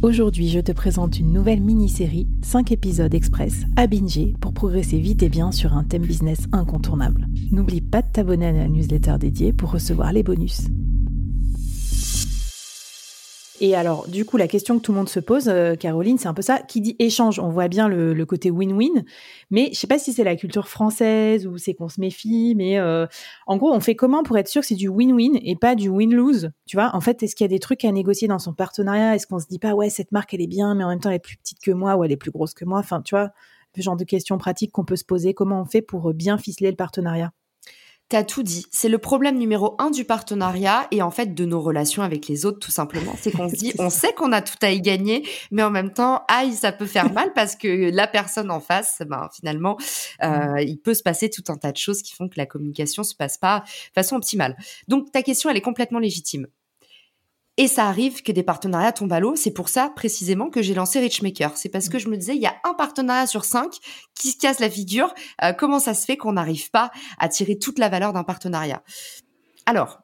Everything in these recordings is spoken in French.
Aujourd'hui, je te présente une nouvelle mini-série, 5 épisodes express à binger pour progresser vite et bien sur un thème business incontournable. N'oublie pas de t'abonner à la newsletter dédiée pour recevoir les bonus. Et alors, du coup, la question que tout le monde se pose, euh, Caroline, c'est un peu ça. Qui dit échange, on voit bien le, côté win-win, mais je sais pas si c'est la culture française ou c'est qu'on se méfie, mais euh, en gros, on fait comment pour être sûr que c'est du win-win et pas du win-lose Tu vois, en fait, est-ce qu'il y a des trucs à négocier dans son partenariat? Est-ce qu'on se dit pas, ouais, cette marque, elle est bien, mais en même temps, elle est plus petite que moi ou elle est plus grosse que moi? Enfin, tu vois, le genre de questions pratiques qu'on peut se poser. Comment on fait pour bien ficeler le partenariat? T'as tout dit. C'est le problème numéro un du partenariat et en fait de nos relations avec les autres, tout simplement. C'est qu'on se dit, on sait qu'on a tout à y gagner, mais en même temps, aïe, ça peut faire mal parce que la personne en face, ben finalement, euh, mm. il peut se passer tout un tas de choses qui font que la communication se passe pas de façon optimale. Donc ta question, elle est complètement légitime. Et ça arrive que des partenariats tombent à l'eau. C'est pour ça précisément que j'ai lancé Richmaker. C'est parce que je me disais, il y a un partenariat sur cinq qui se casse la figure. Euh, comment ça se fait qu'on n'arrive pas à tirer toute la valeur d'un partenariat? Alors,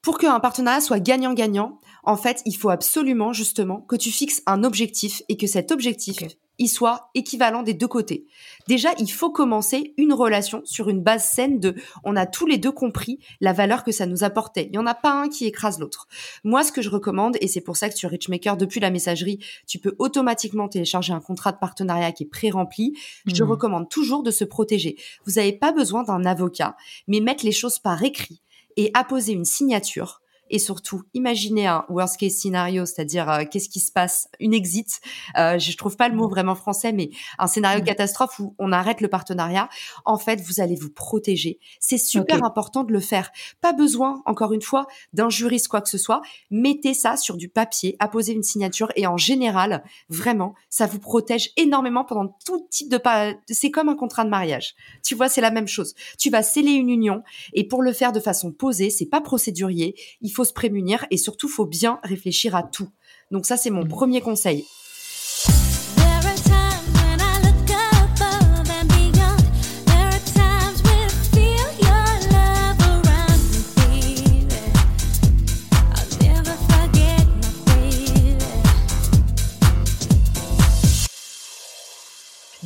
pour qu'un partenariat soit gagnant-gagnant, en fait, il faut absolument justement que tu fixes un objectif et que cet objectif il soit équivalent des deux côtés. Déjà, il faut commencer une relation sur une base saine de on a tous les deux compris la valeur que ça nous apportait. Il n'y en a pas un qui écrase l'autre. Moi, ce que je recommande, et c'est pour ça que sur Richmaker, depuis la messagerie, tu peux automatiquement télécharger un contrat de partenariat qui est pré-rempli. Je mmh. recommande toujours de se protéger. Vous n'avez pas besoin d'un avocat, mais mettre les choses par écrit et apposer une signature et surtout imaginer un worst case scénario, c'est-à-dire euh, qu'est-ce qui se passe, une exit. Euh, je trouve pas le mot mmh. vraiment français, mais un scénario mmh. catastrophe où on arrête le partenariat. En fait, vous allez vous protéger. C'est super important de le faire. Pas besoin, encore une fois, d'un juriste quoi que ce soit. Mettez ça sur du papier, apposez une signature et en général, vraiment, ça vous protège énormément pendant tout type de pas. C'est comme un contrat de mariage. Tu vois, c'est la même chose. Tu vas sceller une union et pour le faire de façon posée, c'est pas procédurier. Il faut se prémunir et surtout, faut bien réfléchir à tout. Donc ça, c'est mon mmh. premier conseil.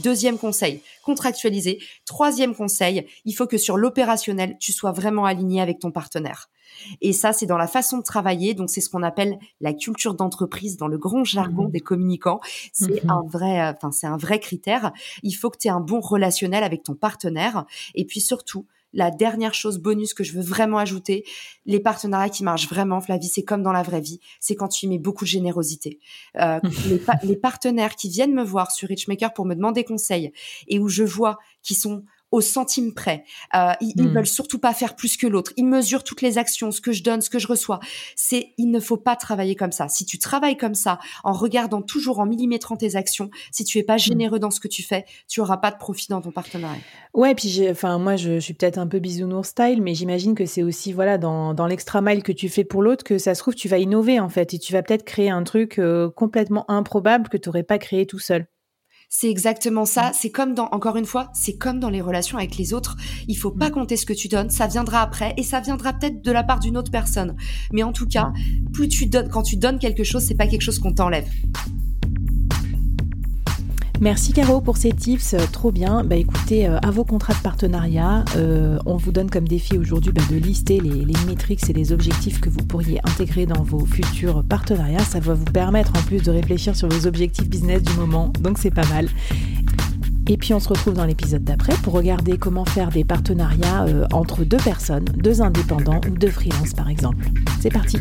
Deuxième conseil, contractualiser. Troisième conseil, il faut que sur l'opérationnel, tu sois vraiment aligné avec ton partenaire. Et ça, c'est dans la façon de travailler. Donc, c'est ce qu'on appelle la culture d'entreprise dans le grand jargon mmh des communicants. C'est mmh un vrai, euh, enfin, c'est un vrai critère. Il faut que tu aies un bon relationnel avec ton partenaire. Et puis surtout, la dernière chose bonus que je veux vraiment ajouter, les partenariats qui marchent vraiment, Flavie, c'est comme dans la vraie vie, c'est quand tu y mets beaucoup de générosité. Euh, les, les, partenaires qui viennent me voir sur Richmaker pour me demander conseil et où je vois qu'ils sont au centime près. Euh, ils, hmm. veulent surtout pas faire plus que l'autre. Ils mesurent toutes les actions, ce que je donne, ce que je reçois. C'est, il ne faut pas travailler comme ça. Si tu travailles comme ça, en regardant toujours, en millimétrant tes actions, si tu es pas hmm. généreux dans ce que tu fais, tu auras pas de profit dans ton partenariat. Ouais, puis j'ai, enfin, moi, je, suis peut-être un peu bisounours style, mais j'imagine que c'est aussi, voilà, dans, dans l'extra mile que tu fais pour l'autre, que ça se trouve, tu vas innover, en fait, et tu vas peut-être créer un truc euh, complètement improbable que tu n'aurais pas créé tout seul. C'est exactement ça. Mm. C'est comme dans, encore une fois, c'est comme dans les relations avec les autres. Il faut pas mm. compter ce que tu donnes. Ça viendra après et ça viendra peut-être de la part d'une autre personne. Mais en tout cas, plus tu donnes, quand tu donnes quelque chose, c'est pas quelque chose qu'on t'enlève. Merci Caro pour ces tips, euh, trop bien. Bah écoutez, euh, à vos contrats de partenariat, euh, on vous donne comme défi aujourd'hui bah, de lister les, les métriques et les objectifs que vous pourriez intégrer dans vos futurs partenariats. Ça va vous permettre en plus de réfléchir sur vos objectifs business du moment, donc c'est pas mal. Et puis on se retrouve dans l'épisode d'après pour regarder comment faire des partenariats entre deux personnes, deux indépendants ou deux freelances par exemple. C'est parti